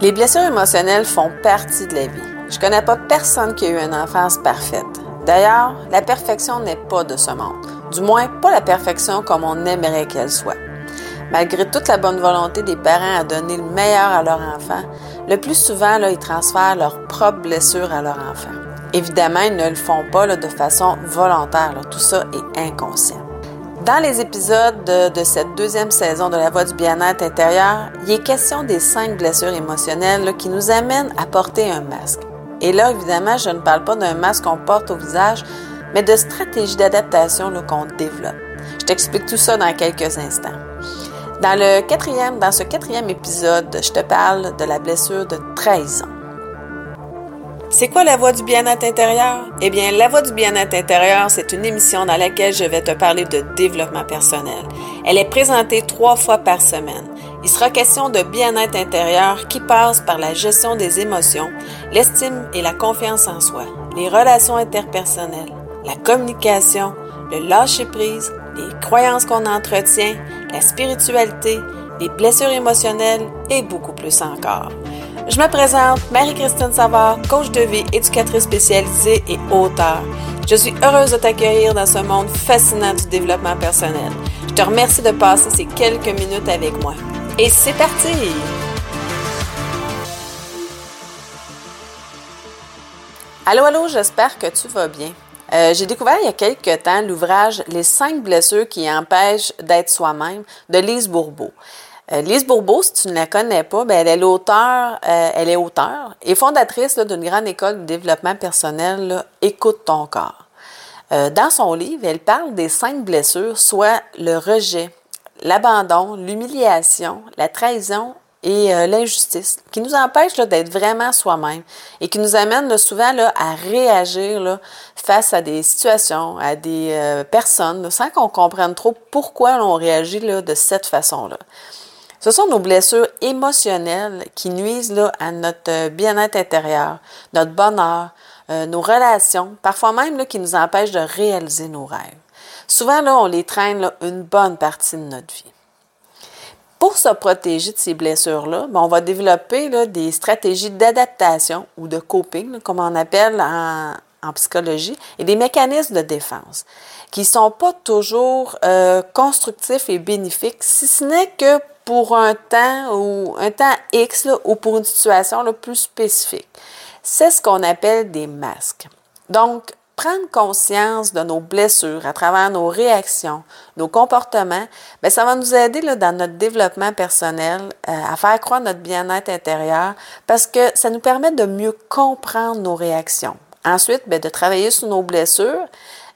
Les blessures émotionnelles font partie de la vie. Je connais pas personne qui a eu une enfance parfaite. D'ailleurs, la perfection n'est pas de ce monde. Du moins, pas la perfection comme on aimerait qu'elle soit. Malgré toute la bonne volonté des parents à donner le meilleur à leur enfant, le plus souvent, là, ils transfèrent leurs propres blessures à leur enfant. Évidemment, ils ne le font pas de façon volontaire. Tout ça est inconscient. Dans les épisodes de, cette deuxième saison de La Voix du bien-être intérieur, il est question des cinq blessures émotionnelles qui nous amènent à porter un masque. Et là, évidemment, je ne parle pas d'un masque qu'on porte au visage, mais de stratégies d'adaptation qu'on développe. Je t'explique tout ça dans quelques instants. Dans, le quatrième, dans ce quatrième épisode, je te parle de la blessure de trahison. C'est quoi la voix du bien-être intérieur? Eh bien, la voix du bien-être intérieur, c'est une émission dans laquelle je vais te parler de développement personnel. Elle est présentée trois fois par semaine. Il sera question de bien-être intérieur qui passe par la gestion des émotions, l'estime et la confiance en soi, les relations interpersonnelles, la communication, le lâcher-prise, les croyances qu'on entretient, la spiritualité, les blessures émotionnelles et beaucoup plus encore. Je me présente, Marie-Christine Savard, coach de vie, éducatrice spécialisée et auteur. Je suis heureuse de t'accueillir dans ce monde fascinant du développement personnel. Je te remercie de passer ces quelques minutes avec moi. Et c'est parti! Allô, allô, j'espère que tu vas bien. Euh, j'ai découvert il y a quelques temps l'ouvrage Les cinq blessures qui empêchent d'être soi-même de Lise Bourbeau. Euh, Lise Bourbeau, si tu ne la connais pas, ben, elle est l'auteur, euh, elle est auteure et fondatrice d'une grande école de développement personnel, Écoute ton corps. Euh, dans son livre, elle parle des cinq blessures, soit le rejet, l'abandon, l'humiliation, la trahison et l'injustice, qui nous empêchent d'être vraiment soi-même et qui nous amènent souvent là, à réagir face à des situations, à des personnes, sans qu'on comprenne trop pourquoi on réagit de cette façon-là. Ce sont nos blessures émotionnelles qui nuisent à notre bien-être intérieur, notre bonheur, euh, nos relations, parfois même qui nous empêchent de réaliser nos rêves. Souvent, là, on les traîne une bonne partie de notre vie. Pour se protéger de ces blessures-là, ben, on va développer des stratégies d'adaptation ou de coping, comme on appelle en, en psychologie, et des mécanismes de défense qui ne sont pas toujours euh, constructifs et bénéfiques, si ce n'est que pour un temps ou un temps X ou pour une situation plus spécifique. C'est ce qu'on appelle des masques. Donc, prendre conscience de nos blessures à travers nos réactions, nos comportements, bien, ça va nous aider dans notre développement personnel euh, à faire croître notre bien-être intérieur parce que ça nous permet de mieux comprendre nos réactions. Ensuite, bien, de travailler sur nos blessures,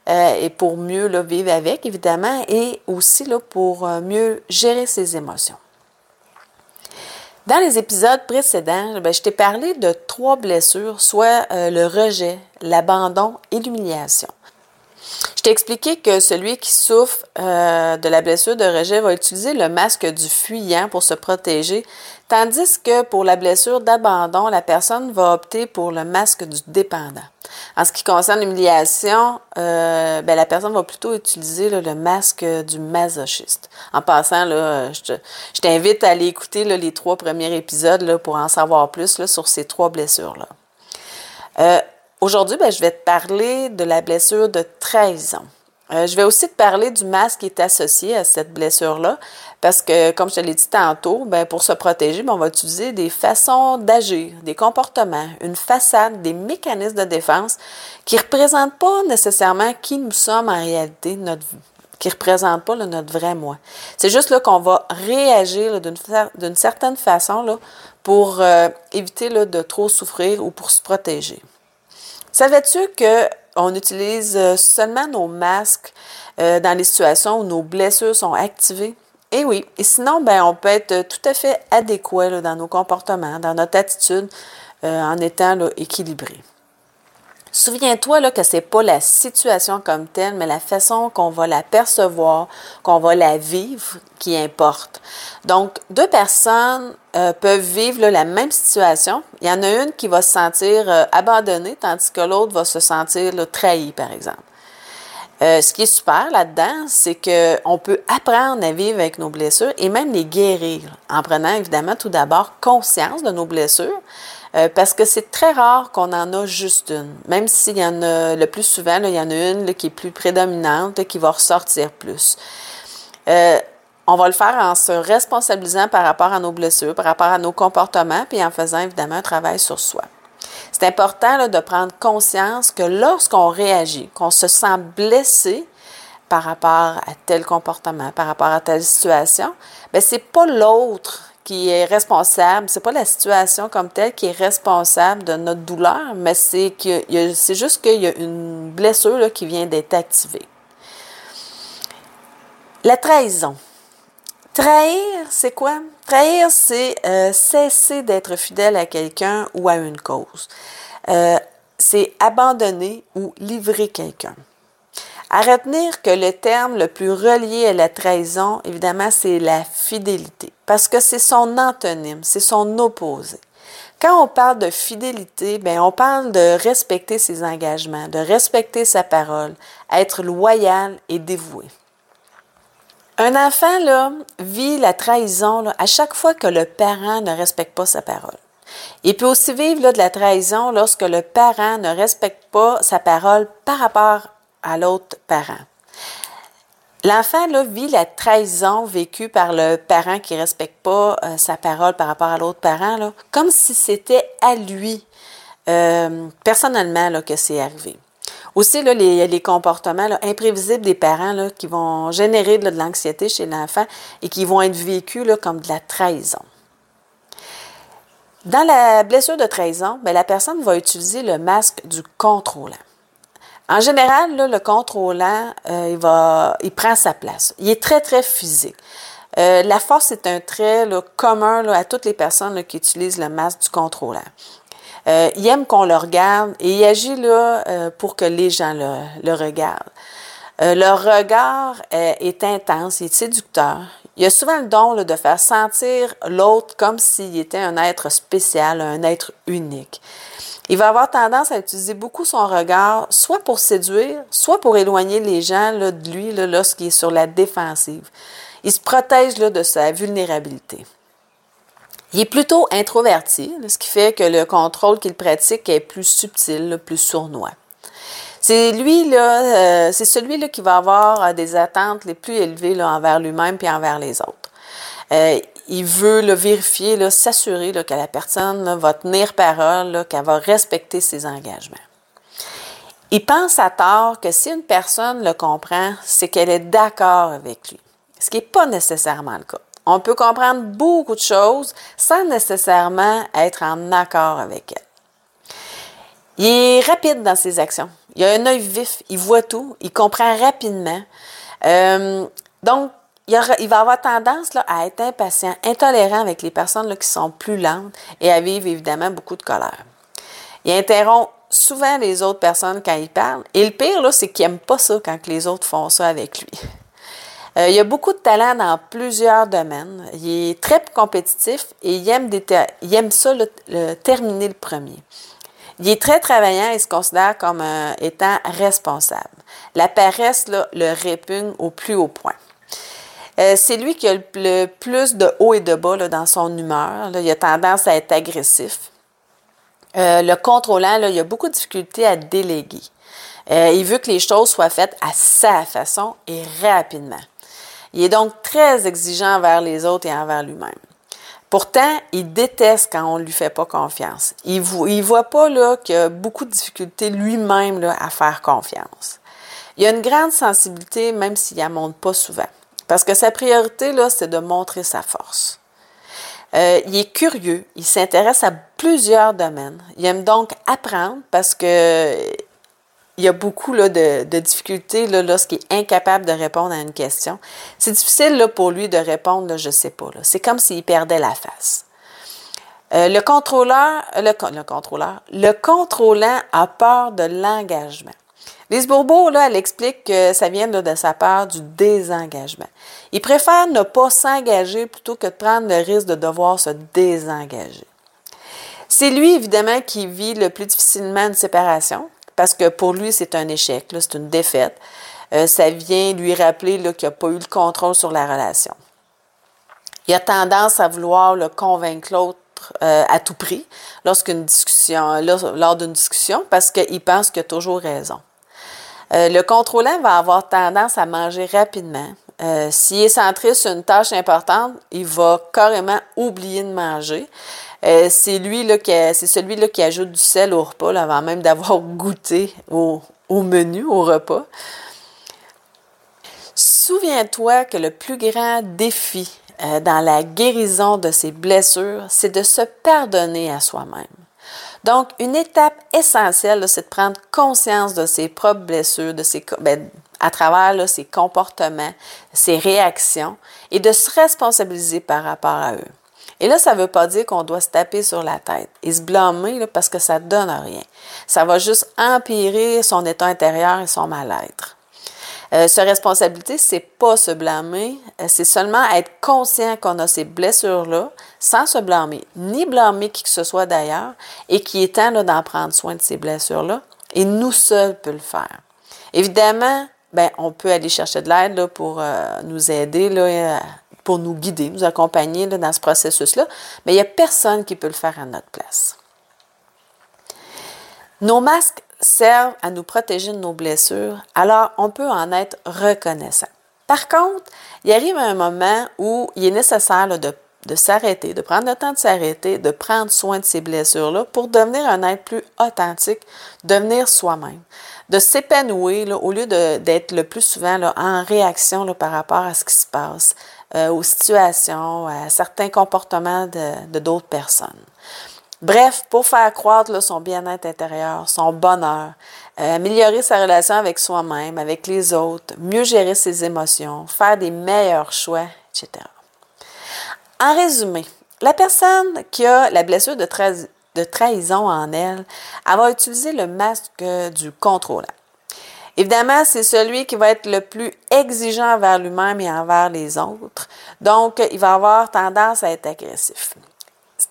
euh, et pour mieux vivre avec, évidemment, et aussi là, pour euh, mieux gérer ses émotions. Dans les épisodes précédents, ben, je t'ai parlé de trois blessures, soit euh, le rejet, l'abandon et l'humiliation. Je t'ai expliqué que celui qui souffre de la blessure de rejet va utiliser le masque du fuyant pour se protéger, tandis que pour la blessure d'abandon, la personne va opter pour le masque du dépendant. En ce qui concerne l'humiliation, euh, ben, la personne va plutôt utiliser le masque du masochiste. En passant, je t'invite à aller écouter les trois premiers épisodes pour en savoir plus sur ces trois blessures-là. Euh, aujourd'hui, ben, je vais te parler de la blessure de trahison. Euh, je vais aussi te parler du masque qui est associé à cette blessure-là, parce que, comme je te l'ai dit tantôt, ben, pour se protéger, ben, on va utiliser des façons d'agir, des comportements, une façade, des mécanismes de défense qui ne représentent pas nécessairement qui nous sommes en réalité, notre qui ne représentent pas notre vrai moi. C'est juste là qu'on va réagir d'une certaine façon là, pour euh, éviter là, de trop souffrir ou pour se protéger. Savais-tu que on utilise euh, seulement nos masques euh, dans les situations où nos blessures sont activées? Et oui, et sinon, ben, on peut être tout à fait adéquat dans nos comportements, dans notre attitude, euh, en étant équilibré. Souviens-toi là, que ce n'est pas la situation comme telle, mais la façon qu'on va la percevoir, qu'on va la vivre qui importe. Donc, deux personnes euh, peuvent vivre la même situation. Il y en a une qui va se sentir euh, abandonnée, tandis que l'autre va se sentir trahie, par exemple. Euh, ce qui est super là-dedans, c'est qu'on peut apprendre à vivre avec nos blessures et même les guérir en prenant évidemment tout d'abord conscience de nos blessures. Euh, parce que c'est très rare qu'on en a juste une. Même s'il y en a le plus souvent, il y en a une qui est plus prédominante, qui va ressortir plus. Euh, on va le faire en se responsabilisant par rapport à nos blessures, par rapport à nos comportements, puis en faisant évidemment un travail sur soi. C'est important de prendre conscience que lorsqu'on réagit, qu'on se sent blessé par rapport à tel comportement, par rapport à telle situation, ce c'est pas l'autre qui est responsable, c'est pas la situation comme telle qui est responsable de notre douleur, mais c'est que c'est juste qu'il y a une blessure qui vient d'être activée. La trahison. Trahir, c'est quoi? Trahir, c'est euh, cesser d'être fidèle à quelqu'un ou à une cause. Euh, c'est abandonner ou livrer quelqu'un. À retenir que le terme le plus relié à la trahison, évidemment, c'est la fidélité, parce que c'est son antonyme, c'est son opposé. Quand on parle de fidélité, bien, on parle de respecter ses engagements, de respecter sa parole, être loyal et dévoué. Un enfant là, vit la trahison à chaque fois que le parent ne respecte pas sa parole. Il peut aussi vivre là, de la trahison lorsque le parent ne respecte pas sa parole par rapport à l'autre parent. L'enfant vit la trahison vécue par le parent qui ne respecte pas euh, sa parole par rapport à l'autre parent, comme si c'était à lui euh, personnellement que c'est arrivé. Aussi, là, les, les comportements imprévisibles des parents qui vont générer de l'anxiété chez l'enfant et qui vont être vécus comme de la trahison. Dans la blessure de trahison, bien, la personne va utiliser le masque du contrôlant. En général, le contrôlant, euh, il, va, il prend sa place. Il est très, très physique. Euh, la force est un trait commun à toutes les personnes qui utilisent le masque du contrôlant. Euh, il aime qu'on le regarde et il agit là euh, pour que les gens le, regardent. Euh, le regard est intense, il est séducteur. Il a souvent le don de faire sentir l'autre comme s'il était un être spécial, un être unique. Il va avoir tendance à utiliser beaucoup son regard, soit pour séduire, soit pour éloigner les gens de lui lorsqu'il est sur la défensive. Il se protège de sa vulnérabilité. Il est plutôt introverti, ce qui fait que le contrôle qu'il pratique est plus subtil, plus sournois. C'est lui, euh, celui-là qui va avoir euh, des attentes les plus élevées là, envers lui-même et envers les autres. Euh, il veut le vérifier, s'assurer que la personne va tenir parole, qu'elle va respecter ses engagements. Il pense à tort que si une personne le comprend, c'est qu'elle est d'accord avec lui, ce qui n'est pas nécessairement le cas. On peut comprendre beaucoup de choses sans nécessairement être en accord avec elle. Il est rapide dans ses actions. Il a un œil vif, il voit tout, il comprend rapidement. Euh, donc, il, va avoir tendance là, à être impatient, intolérant avec les personnes qui sont plus lentes et à vivre évidemment beaucoup de colère. Il interrompt souvent les autres personnes quand il parle. Et le pire, c'est qu'il n'aime pas ça quand les autres font ça avec lui. Euh, il a beaucoup de talent dans plusieurs domaines. Il est très compétitif et il aime, aime ça, le, terminer le premier. Il est très travaillant et se considère comme euh, étant responsable. La paresse le répugne au plus haut point. Euh, c'est lui qui a le, plus de haut et de bas dans son humeur. il a tendance à être agressif. le contrôlant, il a beaucoup de difficultés à déléguer. il veut que les choses soient faites à sa façon et rapidement. Il est donc très exigeant envers les autres et envers lui-même. Pourtant, il déteste quand on ne lui fait pas confiance. Il ne voit pas qu'il a beaucoup de difficultés lui-même à faire confiance. Il a une grande sensibilité, même s'il ne la montre pas souvent. Parce que sa priorité, c'est de montrer sa force. Euh, il est curieux, il s'intéresse à plusieurs domaines. Il aime donc apprendre parce que il y a beaucoup là, de, difficultés lorsqu'il est incapable de répondre à une question. C'est difficile là, pour lui de répondre, je ne sais pas. C'est comme s'il perdait la face. Euh, le contrôleur, le, le, contrôleur, le contrôlant a peur de l'engagement. Lise Bourbeau, là, elle explique que ça vient de sa peur du désengagement. Il préfère ne pas s'engager plutôt que de prendre le risque de devoir se désengager. C'est lui, évidemment, qui vit le plus difficilement une séparation, parce que pour lui, c'est un échec, c'est une défaite. Euh, ça vient lui rappeler qu'il n'a pas eu le contrôle sur la relation. Il a tendance à vouloir le convaincre l'autre euh, à tout prix lorsqu'une discussion, lors d'une discussion parce qu'il pense qu'il a toujours raison. Euh, le contrôlant va avoir tendance à manger rapidement. Euh, s'il est centré sur une tâche importante, il va carrément oublier de manger. c'est lui là c'est celui là qui ajoute du sel au repas avant même d'avoir goûté au, menu, au repas. Souviens-toi que le plus grand défi euh, dans la guérison de ses blessures, c'est de se pardonner à soi-même. Donc, une étape essentielle, c'est de prendre conscience de ses propres blessures, de ses, ben, à travers ses comportements, ses réactions, et de se responsabiliser par rapport à eux. Et là, ça ne veut pas dire qu'on doit se taper sur la tête et se blâmer parce que ça ne donne rien. Ça va juste empirer son état intérieur et son mal-être. Euh, se responsabilité, c'est pas se blâmer, euh, c'est seulement être conscient qu'on a ces blessures-là, sans se blâmer, ni blâmer qui que ce soit d'ailleurs, et qui est temps d'en prendre soin de ces blessures-là. Et nous seuls peut le faire. Évidemment, ben, on peut aller chercher de l'aide pour euh, nous aider, là, pour nous guider, nous accompagner dans ce processus-là, mais il n'y a personne qui peut le faire à notre place. Nos masques servent à nous protéger de nos blessures, alors on peut en être reconnaissant. Par contre, il arrive un moment où il est nécessaire de, s'arrêter, de prendre le temps de s'arrêter, de prendre soin de ces blessures-là pour devenir un être plus authentique, devenir soi-même, de s'épanouir au lieu d'être le plus souvent en réaction par rapport à ce qui se passe, euh, aux situations, à certains comportements de d'autres personnes. Bref, pour faire croître son bien-être intérieur, son bonheur, euh, améliorer sa relation avec soi-même, avec les autres, mieux gérer ses émotions, faire des meilleurs choix, etc. En résumé, la personne qui a la blessure de, trahison en elle, elle va utiliser le masque du contrôlant. Évidemment, c'est celui qui va être le plus exigeant envers lui-même et envers les autres. Donc, il va avoir tendance à être agressif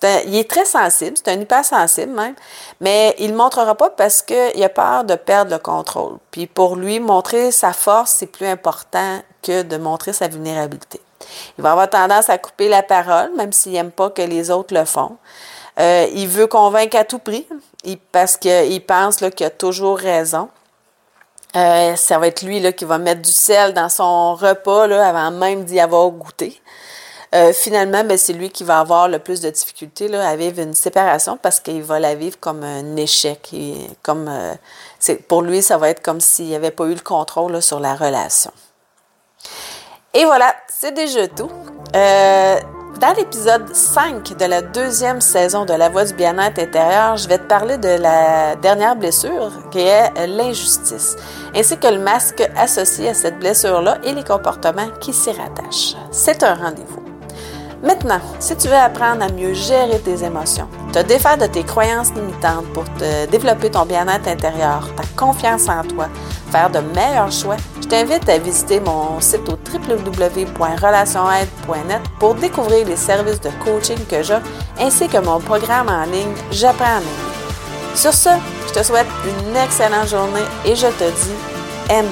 il est très sensible, c'est un hypersensible même, mais il ne montrera pas parce qu'il a peur de perdre le contrôle. Puis pour lui, montrer sa force, c'est plus important que de montrer sa vulnérabilité. Il va avoir tendance à couper la parole, même s'il n'aime pas que les autres le font. Euh, il veut convaincre à tout prix parce qu'il pense qu'il a toujours raison. Euh, ça va être lui là, qui va mettre du sel dans son repas là, avant même d'y avoir goûté. Euh, finalement, ben, c'est lui qui va avoir le plus de difficultés à vivre une séparation parce qu'il va la vivre comme un échec. Comme, euh, pour lui, ça va être comme s'il n'y avait pas eu le contrôle sur la relation. Et voilà, c'est déjà tout. Euh, dans l'épisode 5 de la deuxième saison de La Voix du bien-être intérieur, je vais te parler de la dernière blessure qui est l'injustice, ainsi que le masque associé à cette blessure-là et les comportements qui s'y rattachent. C'est un rendez-vous. Maintenant, si tu veux apprendre à mieux gérer tes émotions, te défaire de tes croyances limitantes pour te développer ton bien-être intérieur, ta confiance en toi, faire de meilleurs choix, je t'invite à visiter mon site au www.relationaide.net pour découvrir les services de coaching que j'ai ainsi que mon programme en ligne J'apprends à m'aimer. Sur ce, je te souhaite une excellente journée et je te dis aime